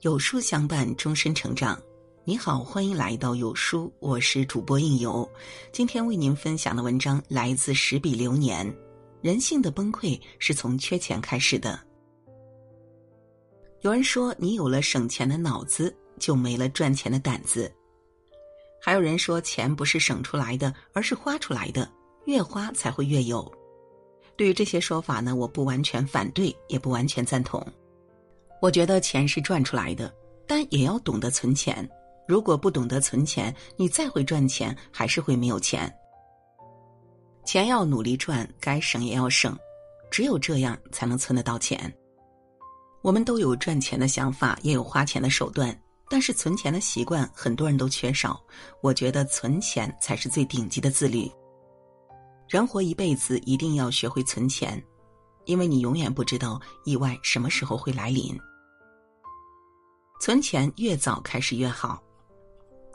有书相伴，终身成长。你好，欢迎来到有书，我是主播应由。今天为您分享的文章来自十笔流年。人性的崩溃是从缺钱开始的。有人说，你有了省钱的脑子，就没了赚钱的胆子。还有人说，钱不是省出来的，而是花出来的，越花才会越有。对于这些说法呢，我不完全反对，也不完全赞同。我觉得钱是赚出来的，但也要懂得存钱。如果不懂得存钱，你再会赚钱，还是会没有钱。钱要努力赚，该省也要省，只有这样才能存得到钱。我们都有赚钱的想法，也有花钱的手段，但是存钱的习惯很多人都缺少。我觉得存钱才是最顶级的自律。人活一辈子，一定要学会存钱，因为你永远不知道意外什么时候会来临。存钱越早开始越好，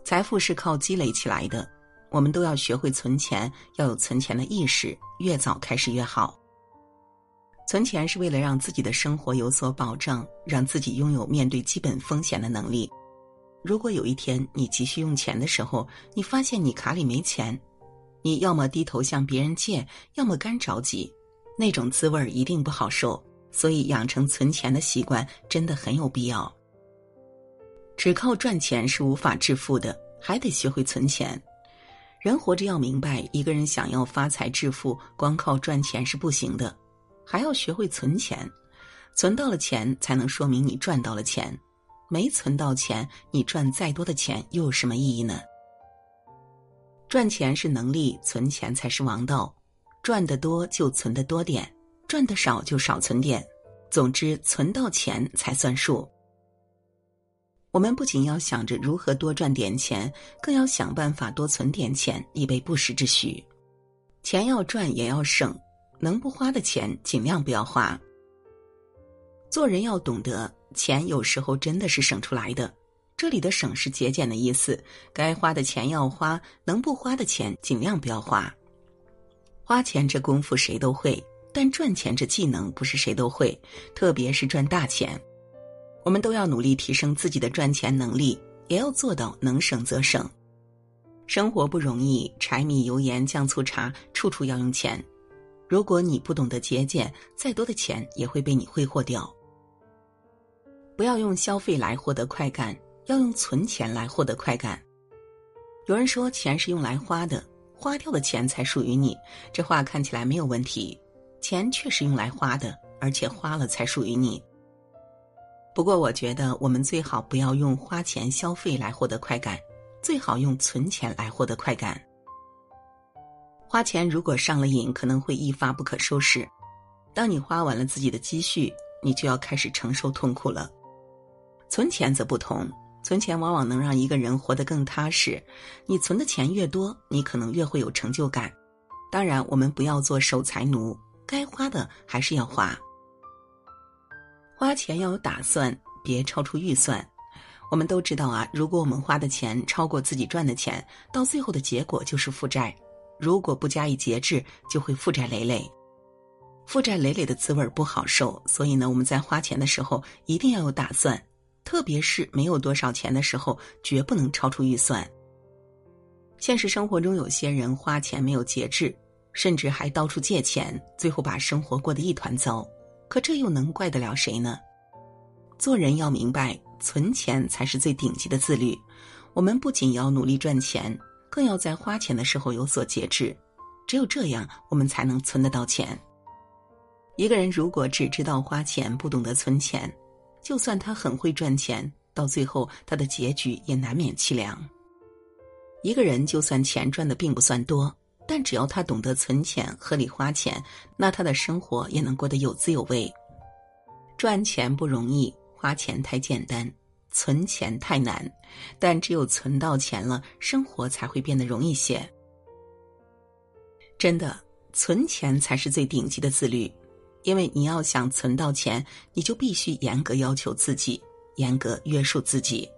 财富是靠积累起来的，我们都要学会存钱，要有存钱的意识，越早开始越好。存钱是为了让自己的生活有所保障，让自己拥有面对基本风险的能力。如果有一天你急需用钱的时候，你发现你卡里没钱，你要么低头向别人借，要么干着急，那种滋味儿一定不好受。所以，养成存钱的习惯真的很有必要。只靠赚钱是无法致富的，还得学会存钱。人活着要明白，一个人想要发财致富，光靠赚钱是不行的，还要学会存钱。存到了钱，才能说明你赚到了钱；没存到钱，你赚再多的钱又有什么意义呢？赚钱是能力，存钱才是王道。赚得多就存得多点，赚得少就少存点。总之，存到钱才算数。我们不仅要想着如何多赚点钱，更要想办法多存点钱，以备不时之需。钱要赚也要省，能不花的钱尽量不要花。做人要懂得，钱有时候真的是省出来的。这里的“省”是节俭的意思，该花的钱要花，能不花的钱尽量不要花。花钱这功夫谁都会，但赚钱这技能不是谁都会，特别是赚大钱。我们都要努力提升自己的赚钱能力，也要做到能省则省。生活不容易，柴米油盐酱醋茶，处处要用钱。如果你不懂得节俭，再多的钱也会被你挥霍掉。不要用消费来获得快感，要用存钱来获得快感。有人说钱是用来花的，花掉的钱才属于你。这话看起来没有问题，钱确实用来花的，而且花了才属于你。不过，我觉得我们最好不要用花钱消费来获得快感，最好用存钱来获得快感。花钱如果上了瘾，可能会一发不可收拾。当你花完了自己的积蓄，你就要开始承受痛苦了。存钱则不同，存钱往往能让一个人活得更踏实。你存的钱越多，你可能越会有成就感。当然，我们不要做守财奴，该花的还是要花。花钱要有打算，别超出预算。我们都知道啊，如果我们花的钱超过自己赚的钱，到最后的结果就是负债。如果不加以节制，就会负债累累。负债累累的滋味不好受，所以呢，我们在花钱的时候一定要有打算，特别是没有多少钱的时候，绝不能超出预算。现实生活中，有些人花钱没有节制，甚至还到处借钱，最后把生活过得一团糟。可这又能怪得了谁呢？做人要明白，存钱才是最顶级的自律。我们不仅要努力赚钱，更要在花钱的时候有所节制。只有这样，我们才能存得到钱。一个人如果只知道花钱，不懂得存钱，就算他很会赚钱，到最后他的结局也难免凄凉。一个人就算钱赚的并不算多。但只要他懂得存钱、合理花钱，那他的生活也能过得有滋有味。赚钱不容易，花钱太简单，存钱太难。但只有存到钱了，生活才会变得容易些。真的，存钱才是最顶级的自律，因为你要想存到钱，你就必须严格要求自己，严格约束自己。